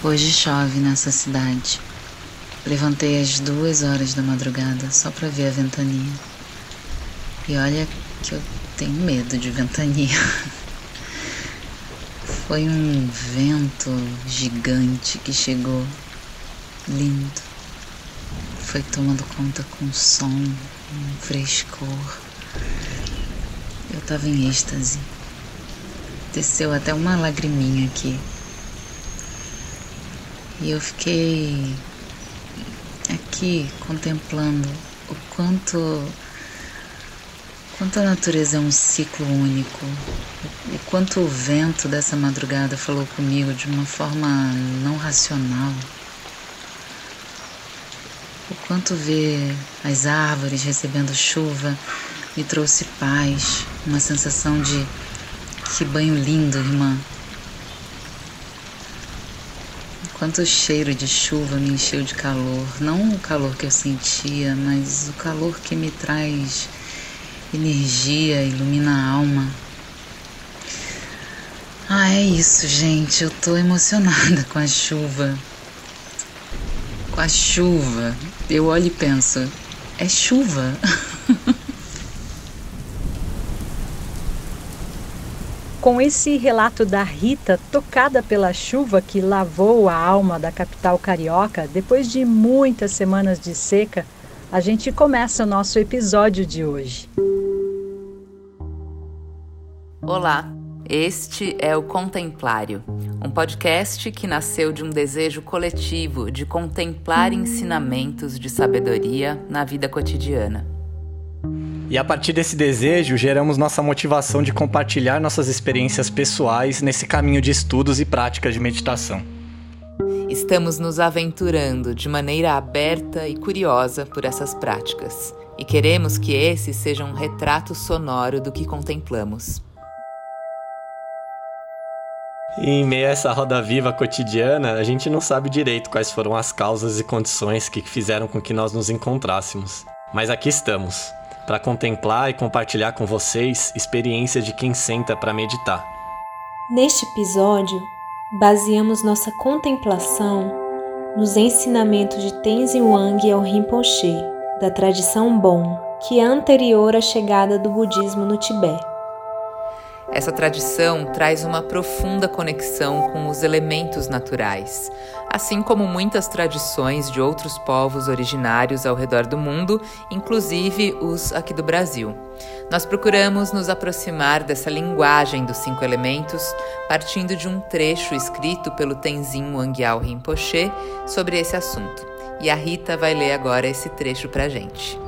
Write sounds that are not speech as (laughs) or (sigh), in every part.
Hoje chove nessa cidade. Levantei às duas horas da madrugada só para ver a ventania. E olha que eu tenho medo de ventania. (laughs) Foi um vento gigante que chegou, lindo. Foi tomando conta com som, um frescor. Eu tava em êxtase. Desceu até uma lagriminha aqui. E eu fiquei aqui contemplando o quanto quanto a natureza é um ciclo único, o quanto o vento dessa madrugada falou comigo de uma forma não racional, o quanto ver as árvores recebendo chuva me trouxe paz, uma sensação de que banho lindo, irmã. Quanto cheiro de chuva me encheu de calor. Não o calor que eu sentia, mas o calor que me traz energia, ilumina a alma. Ah, é isso, gente. Eu tô emocionada com a chuva. Com a chuva. Eu olho e penso: é chuva. (laughs) Com esse relato da Rita, tocada pela chuva que lavou a alma da capital carioca, depois de muitas semanas de seca, a gente começa o nosso episódio de hoje. Olá, este é o Contemplário, um podcast que nasceu de um desejo coletivo de contemplar ensinamentos de sabedoria na vida cotidiana. E a partir desse desejo, geramos nossa motivação de compartilhar nossas experiências pessoais nesse caminho de estudos e práticas de meditação. Estamos nos aventurando de maneira aberta e curiosa por essas práticas, e queremos que esse seja um retrato sonoro do que contemplamos. E em meio a essa roda viva cotidiana, a gente não sabe direito quais foram as causas e condições que fizeram com que nós nos encontrássemos. Mas aqui estamos, para contemplar e compartilhar com vocês experiências de quem senta para meditar. Neste episódio, baseamos nossa contemplação nos ensinamentos de Tenzin Wang ao Rinpoche, da tradição Bon, que é anterior à chegada do budismo no Tibete. Essa tradição traz uma profunda conexão com os elementos naturais, assim como muitas tradições de outros povos originários ao redor do mundo, inclusive os aqui do Brasil. Nós procuramos nos aproximar dessa linguagem dos cinco elementos, partindo de um trecho escrito pelo Tenzin Wangyal Rinpoche sobre esse assunto. E a Rita vai ler agora esse trecho pra gente.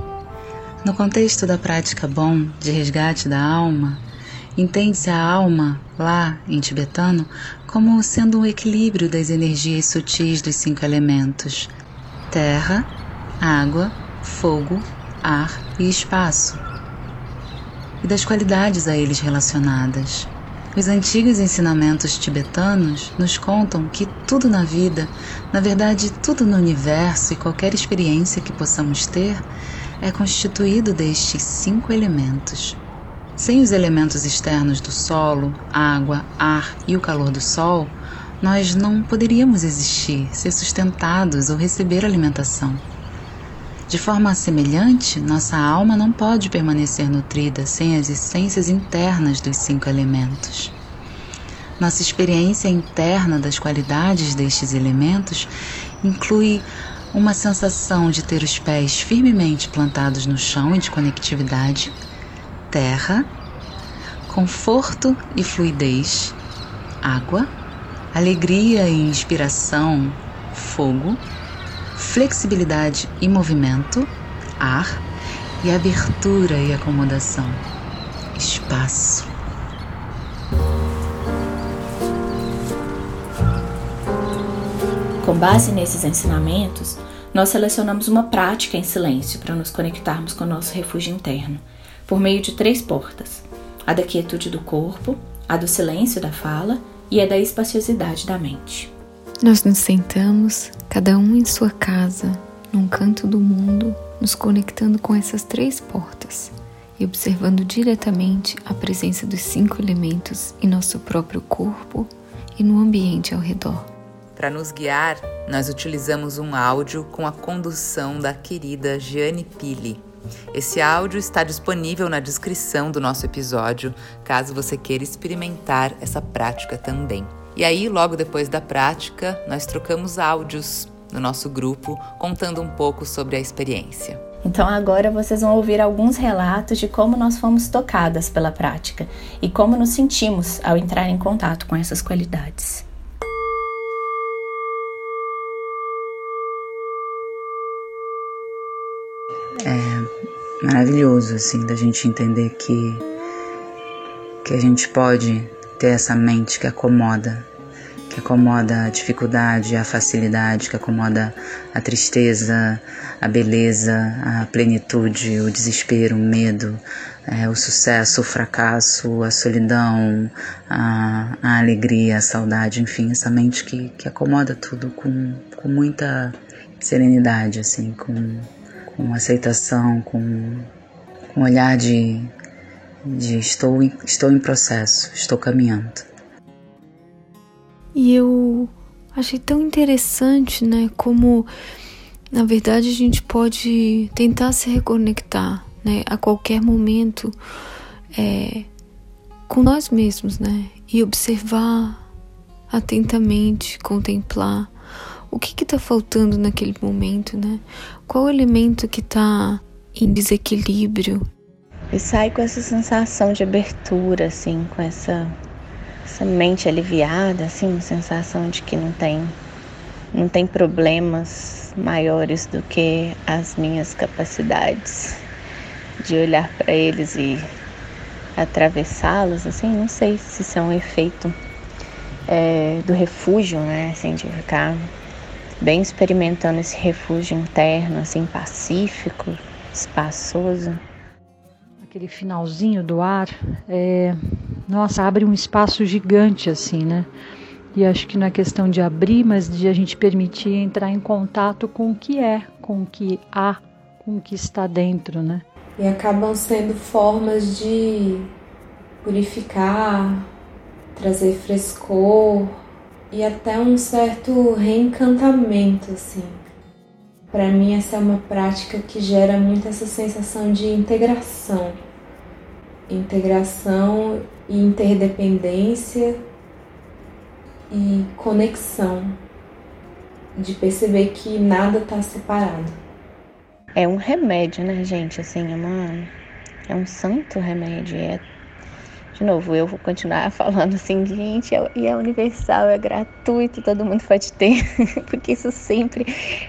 No contexto da prática bom de resgate da alma, Entende-se a alma, lá em tibetano, como sendo um equilíbrio das energias sutis dos cinco elementos: terra, água, fogo, ar e espaço, e das qualidades a eles relacionadas. Os antigos ensinamentos tibetanos nos contam que tudo na vida, na verdade, tudo no universo e qualquer experiência que possamos ter, é constituído destes cinco elementos. Sem os elementos externos do solo, água, ar e o calor do sol, nós não poderíamos existir, ser sustentados ou receber alimentação. De forma semelhante, nossa alma não pode permanecer nutrida sem as essências internas dos cinco elementos. Nossa experiência interna das qualidades destes elementos inclui uma sensação de ter os pés firmemente plantados no chão e de conectividade terra, conforto e fluidez, água, alegria e inspiração, fogo, flexibilidade e movimento, ar, e abertura e acomodação, espaço. Com base nesses ensinamentos, nós selecionamos uma prática em silêncio para nos conectarmos com o nosso refúgio interno por meio de três portas: a da quietude do corpo, a do silêncio da fala e a da espaciosidade da mente. Nós nos sentamos, cada um em sua casa, num canto do mundo, nos conectando com essas três portas e observando diretamente a presença dos cinco elementos em nosso próprio corpo e no ambiente ao redor. Para nos guiar, nós utilizamos um áudio com a condução da querida Jane Pili. Esse áudio está disponível na descrição do nosso episódio, caso você queira experimentar essa prática também. E aí, logo depois da prática, nós trocamos áudios no nosso grupo, contando um pouco sobre a experiência. Então agora vocês vão ouvir alguns relatos de como nós fomos tocadas pela prática e como nos sentimos ao entrar em contato com essas qualidades. Maravilhoso assim da gente entender que que a gente pode ter essa mente que acomoda, que acomoda a dificuldade, a facilidade, que acomoda a tristeza, a beleza, a plenitude, o desespero, o medo, é, o sucesso, o fracasso, a solidão, a, a, alegria, a saudade, enfim, essa mente que, que acomoda tudo com, com muita serenidade, assim, com com aceitação, com, com um olhar de, de estou, em, estou em processo, estou caminhando. E eu achei tão interessante, né, como na verdade a gente pode tentar se reconectar, né, a qualquer momento é, com nós mesmos, né, e observar atentamente, contemplar o que está faltando naquele momento, né? Qual elemento que está em desequilíbrio? E sai com essa sensação de abertura, assim, com essa, essa mente aliviada, assim, uma sensação de que não tem, não tem problemas maiores do que as minhas capacidades de olhar para eles e atravessá-los, assim, não sei se isso é um efeito é, do refúgio, né, assim, de ficar bem experimentando esse refúgio interno, assim, pacífico, espaçoso. Aquele finalzinho do ar, é, nossa, abre um espaço gigante, assim, né? E acho que não é questão de abrir, mas de a gente permitir entrar em contato com o que é, com o que há, com o que está dentro, né? E acabam sendo formas de purificar, trazer frescor, e até um certo reencantamento, assim. Para mim, essa é uma prática que gera muito essa sensação de integração. Integração e interdependência e conexão. De perceber que nada está separado. É um remédio, né, gente? Assim, é, uma, é um santo remédio. É de novo, eu vou continuar (laughs) falando assim, gente, é, e é universal, é gratuito, todo mundo pode ter, (laughs) porque isso sempre,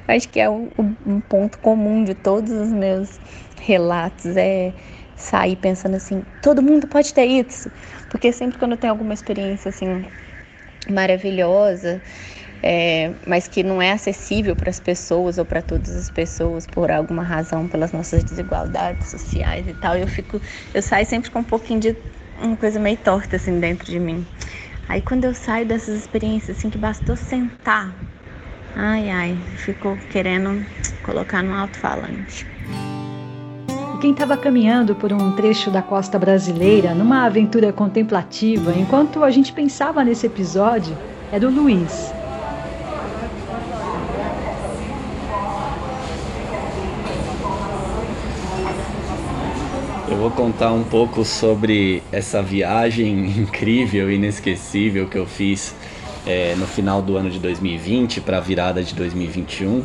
acho que é um, um ponto comum de todos os meus relatos, é sair pensando assim, todo mundo pode ter isso, porque sempre quando tem alguma experiência assim maravilhosa, é, mas que não é acessível para as pessoas ou para todas as pessoas por alguma razão, pelas nossas desigualdades sociais e tal, eu fico, eu saio sempre com um pouquinho de uma coisa meio torta assim dentro de mim. Aí quando eu saio dessas experiências assim que bastou sentar, ai ai, ficou querendo colocar no alto-falante. Quem estava caminhando por um trecho da costa brasileira, numa aventura contemplativa, enquanto a gente pensava nesse episódio, era o Luiz, vou contar um pouco sobre essa viagem (laughs) incrível e inesquecível que eu fiz é, no final do ano de 2020 para a virada de 2021.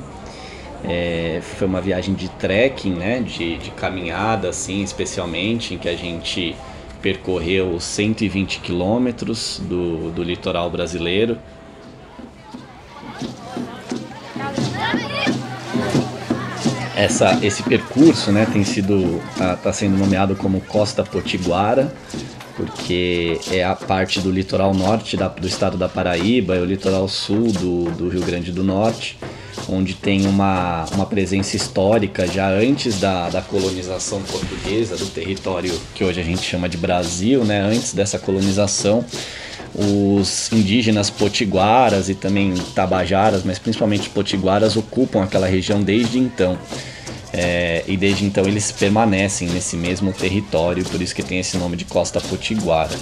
É, foi uma viagem de trekking, né, de, de caminhada, assim, especialmente, em que a gente percorreu 120 quilômetros do, do litoral brasileiro essa, esse percurso né, tem sido está tá sendo nomeado como Costa Potiguara porque é a parte do litoral norte da, do estado da Paraíba, é o litoral sul do, do Rio Grande do Norte, onde tem uma, uma presença histórica já antes da, da colonização portuguesa do território que hoje a gente chama de Brasil, né? antes dessa colonização os indígenas potiguaras e também tabajaras, mas principalmente os potiguaras, ocupam aquela região desde então. É, e desde então eles permanecem nesse mesmo território, por isso que tem esse nome de Costa Potiguara.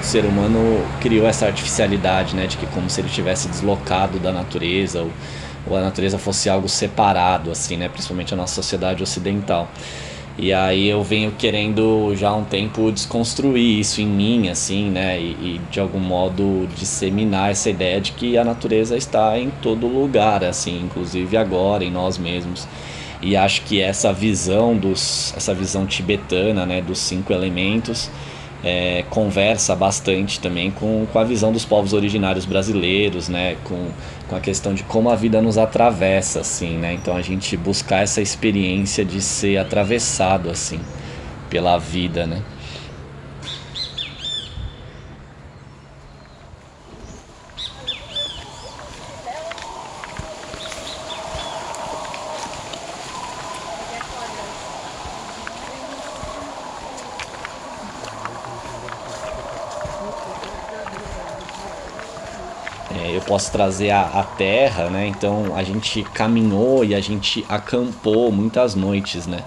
O ser humano criou essa artificialidade, né, de que como se ele tivesse deslocado da natureza ou ou a natureza fosse algo separado, assim, né, principalmente a nossa sociedade ocidental. E aí eu venho querendo já há um tempo desconstruir isso em mim, assim, né? E, e, de algum modo disseminar essa ideia de que a natureza está em todo lugar, assim, inclusive agora, em nós mesmos. E acho que essa visão dos, essa visão tibetana, né, dos cinco elementos, é, conversa bastante também com, com a visão dos povos originários brasileiros, né? Com, com a questão de como a vida nos atravessa, assim, né? Então a gente buscar essa experiência de ser atravessado, assim, pela vida, né? Posso trazer a, terra, né? Então a gente caminhou e a gente acampou muitas noites, né?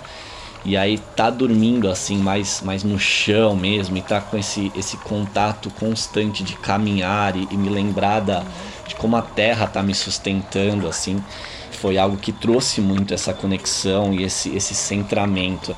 E aí tá dormindo assim mais, mais no chão mesmo e tá com esse, esse contato constante de caminhar e, e me lembrar da, de como a terra tá me sustentando assim foi algo que trouxe muito essa conexão e esse, esse centramento.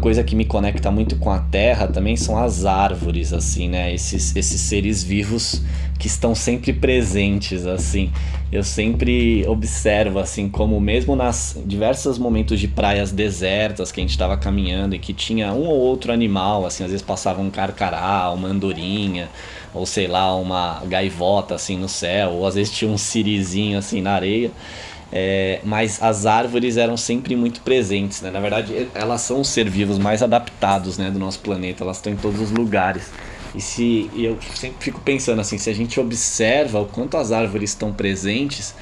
Coisa que me conecta muito com a terra também são as árvores, assim, né? Esses, esses seres vivos que estão sempre presentes, assim. Eu sempre observo, assim, como mesmo nas diversos momentos de praias desertas que a gente estava caminhando e que tinha um ou outro animal, assim, às vezes passava um carcará, uma andorinha, ou sei lá, uma gaivota, assim, no céu, ou às vezes tinha um sirizinho, assim, na areia é, mas as árvores eram sempre muito presentes, né? Na verdade, elas são os seres vivos mais adaptados, né, do nosso planeta. Elas estão em todos os lugares. E se e eu sempre fico pensando assim, se a gente observa o quanto as árvores estão presentes,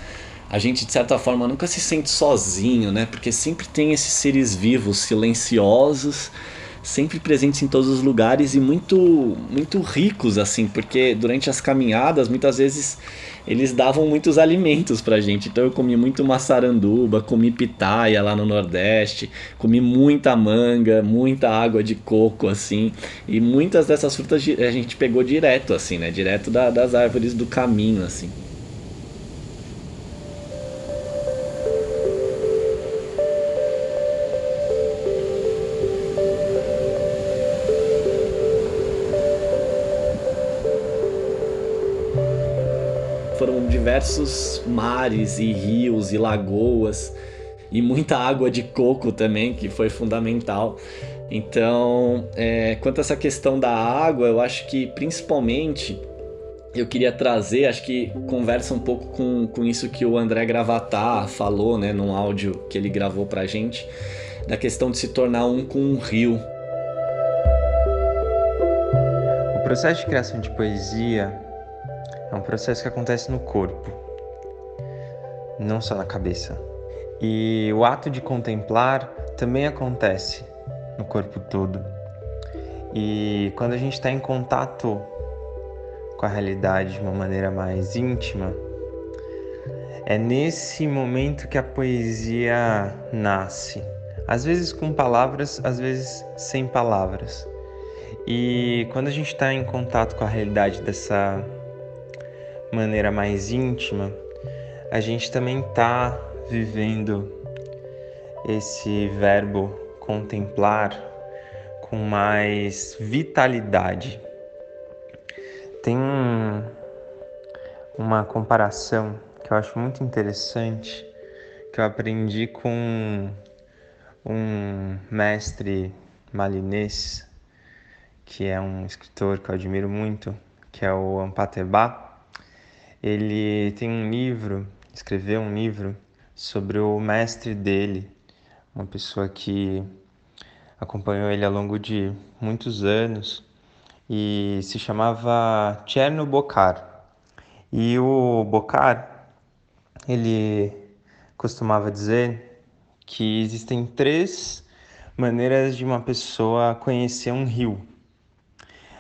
a gente de certa forma nunca se sente sozinho, né? Porque sempre tem esses seres vivos silenciosos sempre presentes em todos os lugares e muito muito ricos assim, porque durante as caminhadas muitas vezes eles davam muitos alimentos pra gente. Então eu comi muito maçaranduba, comi pitaia lá no Nordeste, comi muita manga, muita água de coco assim, e muitas dessas frutas a gente pegou direto assim, né, direto da, das árvores do caminho assim. Diversos mares e rios e lagoas e muita água de coco também, que foi fundamental. Então, é, quanto a essa questão da água, eu acho que principalmente eu queria trazer, acho que conversa um pouco com, com isso que o André Gravatar falou, né, num áudio que ele gravou pra gente, da questão de se tornar um com um rio. O processo de criação de poesia é um processo que acontece no corpo, não só na cabeça. E o ato de contemplar também acontece no corpo todo. E quando a gente está em contato com a realidade de uma maneira mais íntima, é nesse momento que a poesia nasce. Às vezes com palavras, às vezes sem palavras. E quando a gente está em contato com a realidade dessa maneira mais íntima, a gente também está vivendo esse verbo contemplar com mais vitalidade. Tem um, uma comparação que eu acho muito interessante que eu aprendi com um mestre malinês que é um escritor que eu admiro muito, que é o Ampateba ele tem um livro, escreveu um livro sobre o mestre dele, uma pessoa que acompanhou ele ao longo de muitos anos e se chamava Cherno Bokar. E o Bokar, ele costumava dizer que existem três maneiras de uma pessoa conhecer um rio.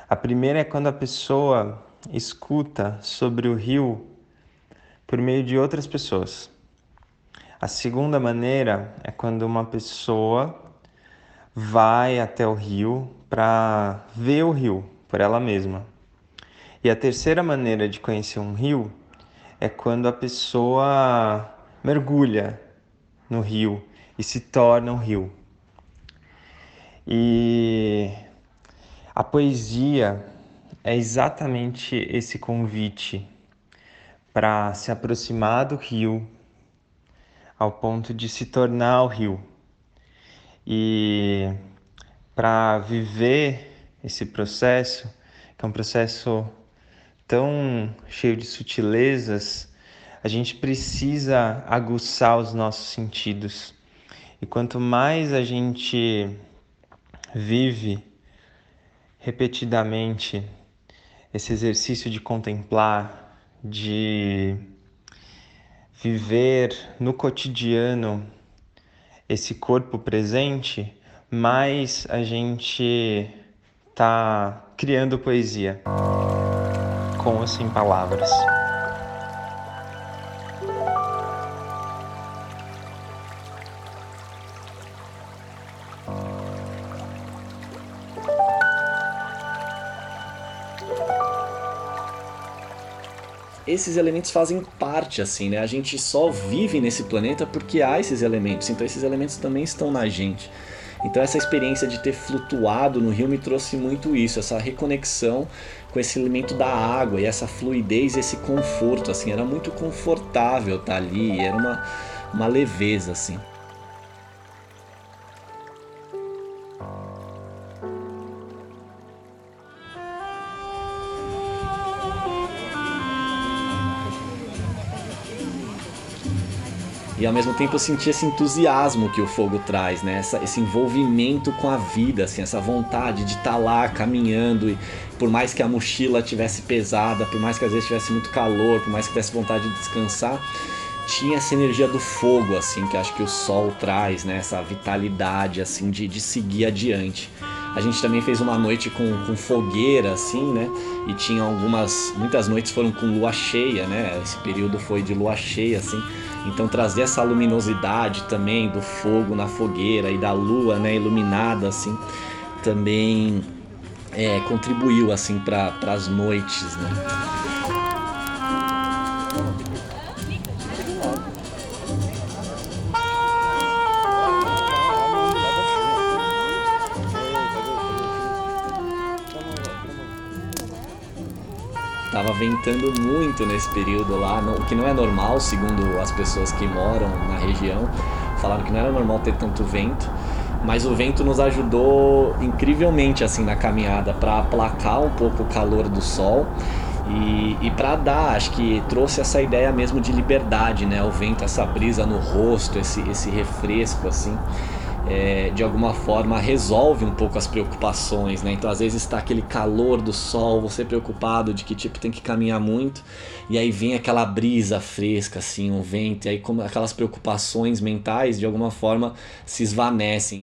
A primeira é quando a pessoa escuta sobre o rio por meio de outras pessoas. A segunda maneira é quando uma pessoa vai até o rio para ver o rio por ela mesma. E a terceira maneira de conhecer um rio é quando a pessoa mergulha no rio e se torna um rio. E a poesia é exatamente esse convite para se aproximar do rio ao ponto de se tornar o rio. E para viver esse processo, que é um processo tão cheio de sutilezas, a gente precisa aguçar os nossos sentidos. E quanto mais a gente vive repetidamente esse exercício de contemplar, de viver no cotidiano esse corpo presente, mais a gente está criando poesia com ou sem palavras. Esses elementos fazem parte, assim, né? A gente só vive nesse planeta porque há esses elementos. Então esses elementos também estão na gente. Então essa experiência de ter flutuado no rio me trouxe muito isso, essa reconexão com esse elemento da água e essa fluidez, esse conforto, assim, era muito confortável estar ali, era uma, uma leveza, assim. E ao mesmo tempo eu senti esse entusiasmo que o fogo traz, né? Essa, esse envolvimento com a vida, assim, essa vontade de estar tá lá caminhando e por mais que a mochila tivesse pesada, por mais que às vezes tivesse muito calor, por mais que tivesse vontade de descansar, tinha essa energia do fogo, assim, que acho que o sol traz, né? Essa vitalidade, assim, de, de seguir adiante. A gente também fez uma noite com, com fogueira, assim, né? E tinha algumas. Muitas noites foram com lua cheia, né? Esse período foi de lua cheia, assim. Então trazer essa luminosidade também do fogo na fogueira e da lua, né, iluminada assim, também é, contribuiu assim para as noites, né? Tava ventando muito nesse período lá, o que não é normal, segundo as pessoas que moram na região. Falaram que não era normal ter tanto vento, mas o vento nos ajudou incrivelmente assim na caminhada para aplacar um pouco o calor do sol e, e para dar, acho que trouxe essa ideia mesmo de liberdade, né? O vento, essa brisa no rosto, esse, esse refresco assim é, de alguma forma resolve um pouco as preocupações, né? Então às vezes está aquele calor do sol, você preocupado de que tipo tem que caminhar muito, e aí vem aquela brisa fresca assim, um vento, e aí como aquelas preocupações mentais de alguma forma se esvanecem.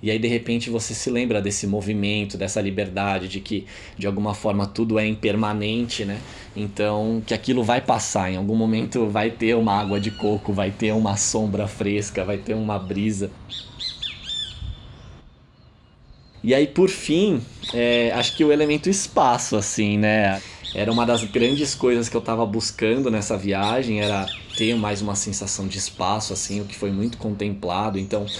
E aí de repente você se lembra desse movimento, dessa liberdade, de que de alguma forma tudo é impermanente, né? Então que aquilo vai passar, em algum momento vai ter uma água de coco, vai ter uma sombra fresca, vai ter uma brisa. E aí, por fim, é, acho que o elemento espaço, assim, né? Era uma das grandes coisas que eu estava buscando nessa viagem, era ter mais uma sensação de espaço, assim, o que foi muito contemplado. Então,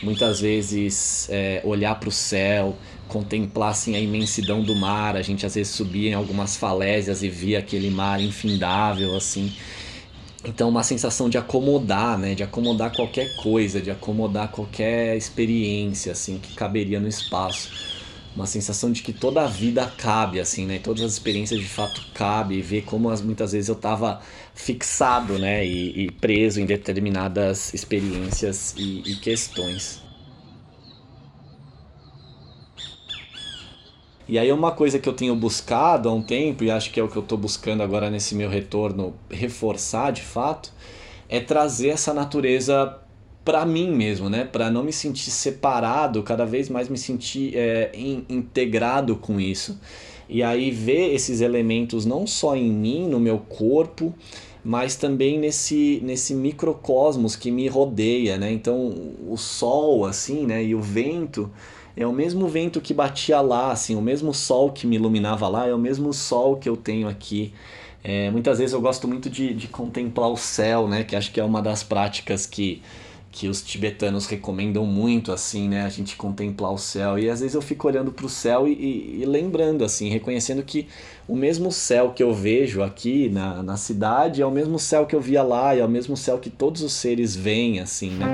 muitas vezes, é, olhar para o céu, contemplar assim, a imensidão do mar. A gente às vezes subia em algumas falésias e via aquele mar infindável, assim. Então, uma sensação de acomodar, né? De acomodar qualquer coisa, de acomodar qualquer experiência, assim, que caberia no espaço. Uma sensação de que toda a vida cabe, assim, né? Todas as experiências de fato cabem. E ver como as, muitas vezes eu estava fixado, né? E, e, preso em determinadas experiências e, e questões. E aí uma coisa que eu tenho buscado há um tempo, e acho que é o que eu estou buscando agora nesse meu retorno, reforçar de fato, é trazer essa natureza para mim mesmo, né? Para não me sentir separado, cada vez mais me sentir é, in, integrado com isso. e aí ver esses elementos não só em mim, no meu corpo, mas também nesse, nesse microcosmos que me rodeia, né? Então, o sol, assim, né? E o vento é o mesmo vento que batia lá, assim, o mesmo sol que me iluminava lá, é o mesmo sol que eu tenho aqui. É, muitas vezes eu gosto muito de, de contemplar o céu, né? Que acho que é uma das práticas que que os tibetanos recomendam muito, assim, né? A gente contemplar o céu. E às vezes eu fico olhando para o céu e, e, e, lembrando, assim, reconhecendo que o mesmo céu que eu vejo aqui na, na cidade é o mesmo céu que eu via lá, e é o mesmo céu que todos os seres veem, assim, né?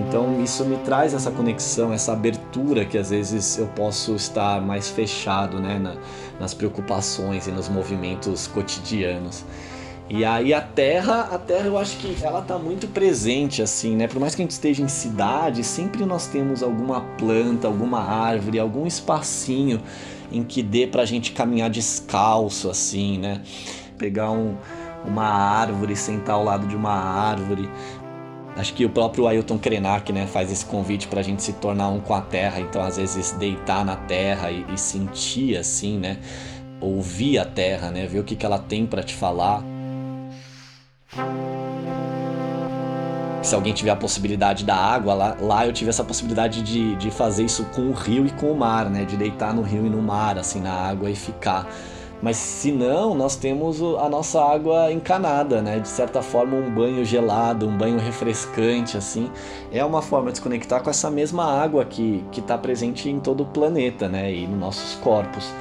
Então isso me traz essa conexão, essa abertura que às vezes eu posso estar mais fechado, né? Na, nas preocupações e nos movimentos cotidianos. E aí a terra, a terra eu acho que ela tá muito presente assim, né? Por mais que a gente esteja em cidade, sempre nós temos alguma planta, alguma árvore, algum espacinho em que dê pra gente caminhar descalço assim, né? Pegar um, uma árvore, sentar ao lado de uma árvore. Acho que o próprio Ailton Krenak né, faz esse convite para a gente se tornar um com a terra, então às vezes deitar na terra e, e sentir assim, né? Ouvir a terra, né? Ver o que, que ela tem para te falar se alguém tiver a possibilidade da água, lá, lá eu tive essa possibilidade de, de fazer isso com o rio e com o mar, né? De deitar no rio e no mar, assim, na água e ficar. Mas se não, nós temos a nossa água encanada, né? De certa forma, um banho gelado, um banho refrescante, assim, é uma forma de se conectar com essa mesma água que está presente em todo o planeta, né? E nos nossos corpos.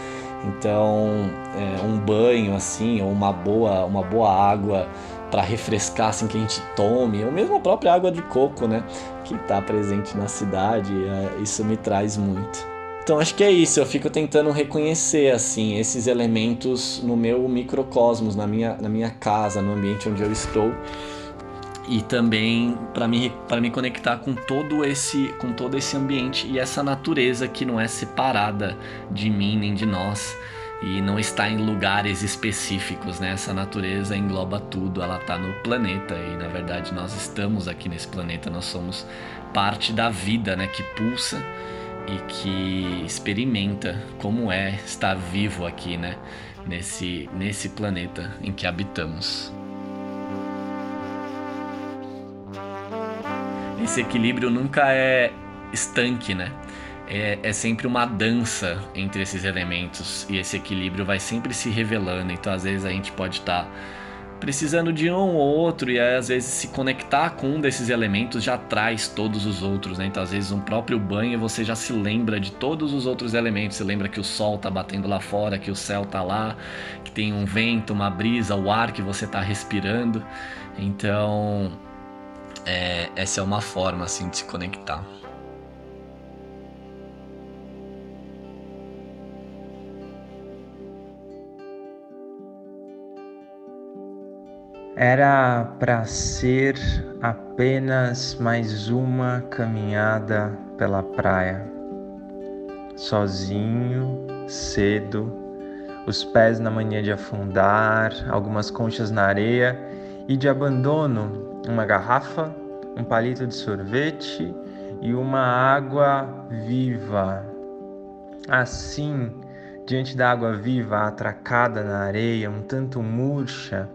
Então, é, um banho, assim, ou uma boa, uma boa água para refrescar assim que a gente tome, ou mesmo a própria água de coco, né, que está presente na cidade, é, isso me traz muito. Então acho que é isso, eu fico tentando reconhecer assim esses elementos no meu microcosmos, na minha, na minha casa, no ambiente onde eu estou. E também para me me conectar com todo esse com todo esse ambiente e essa natureza que não é separada de mim nem de nós. E não está em lugares específicos, né? Essa natureza engloba tudo, ela está no planeta e na verdade nós estamos aqui nesse planeta, nós somos parte da vida, né? Que pulsa e que experimenta como é estar vivo aqui, né? Nesse, nesse planeta em que habitamos. Esse equilíbrio nunca é estanque, né? é, é sempre uma dança entre esses elementos e esse equilíbrio vai sempre se revelando. Então, às vezes, a gente pode estar. Tá precisando de um ou outro e às vezes se conectar com um desses elementos já traz todos os outros, né? Então às vezes um próprio banho você já se lembra de todos os outros elementos, você lembra que o sol tá batendo lá fora, que o céu tá lá, que tem um vento, uma brisa, o ar que você tá respirando. Então é, essa é uma forma assim de se conectar. Era para ser apenas mais uma caminhada pela praia, sozinho, cedo, os pés na mania de afundar, algumas conchas na areia e de abandono, uma garrafa, um palito de sorvete e uma água viva. Assim, diante da água viva atracada na areia, um tanto murcha,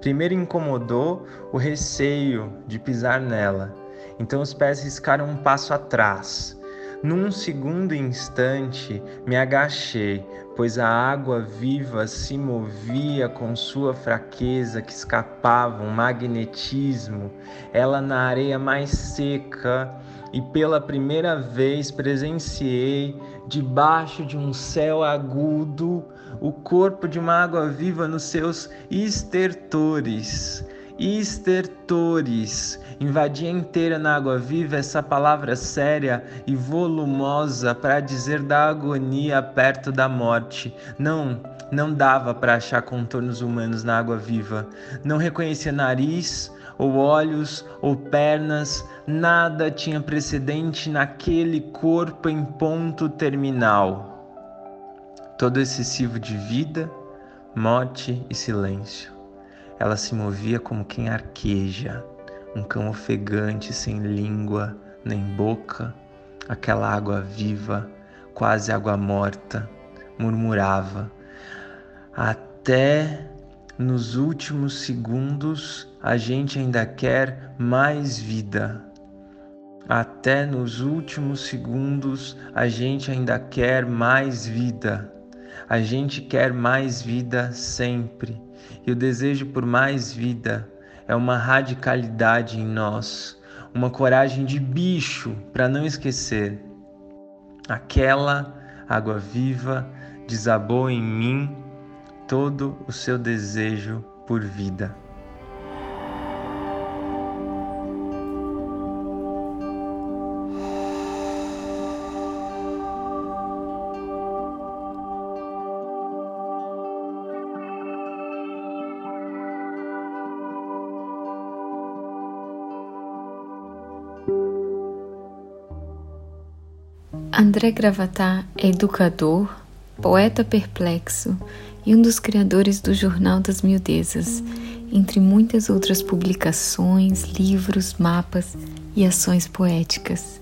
Primeiro incomodou o receio de pisar nela, então os pés riscaram um passo atrás. Num segundo instante me agachei, pois a água viva se movia com sua fraqueza que escapava um magnetismo, ela na areia mais seca, e pela primeira vez presenciei, debaixo de um céu agudo, o corpo de uma água viva nos seus estertores. Estertores. Invadia inteira na água viva essa palavra séria e volumosa para dizer da agonia perto da morte. Não, não dava para achar contornos humanos na água viva. Não reconhecia nariz, ou olhos, ou pernas, nada tinha precedente naquele corpo em ponto terminal todo excessivo de vida, morte e silêncio. Ela se movia como quem arqueja, um cão ofegante sem língua nem boca, aquela água viva, quase água morta, murmurava. Até nos últimos segundos a gente ainda quer mais vida. Até nos últimos segundos a gente ainda quer mais vida. A gente quer mais vida sempre. E o desejo por mais vida é uma radicalidade em nós, uma coragem de bicho para não esquecer. Aquela água viva desabou em mim todo o seu desejo por vida. André Gravatar é educador, poeta perplexo e um dos criadores do Jornal das Miudezas, entre muitas outras publicações, livros, mapas e ações poéticas.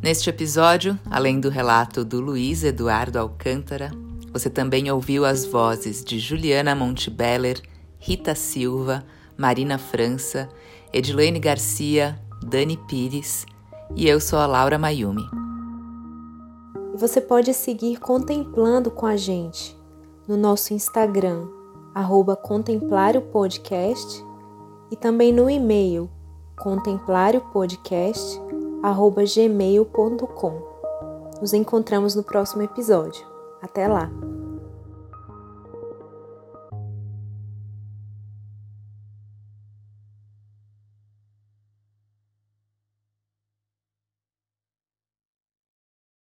Neste episódio, além do relato do Luiz Eduardo Alcântara, você também ouviu as vozes de Juliana Montebeller, Rita Silva, Marina França, Edilene Garcia, Dani Pires e eu sou a Laura Mayumi. E você pode seguir contemplando com a gente no nosso Instagram, arroba contemplariopodcast e também no e-mail contemplariopodcast.gmail.com. Nos encontramos no próximo episódio. Até lá!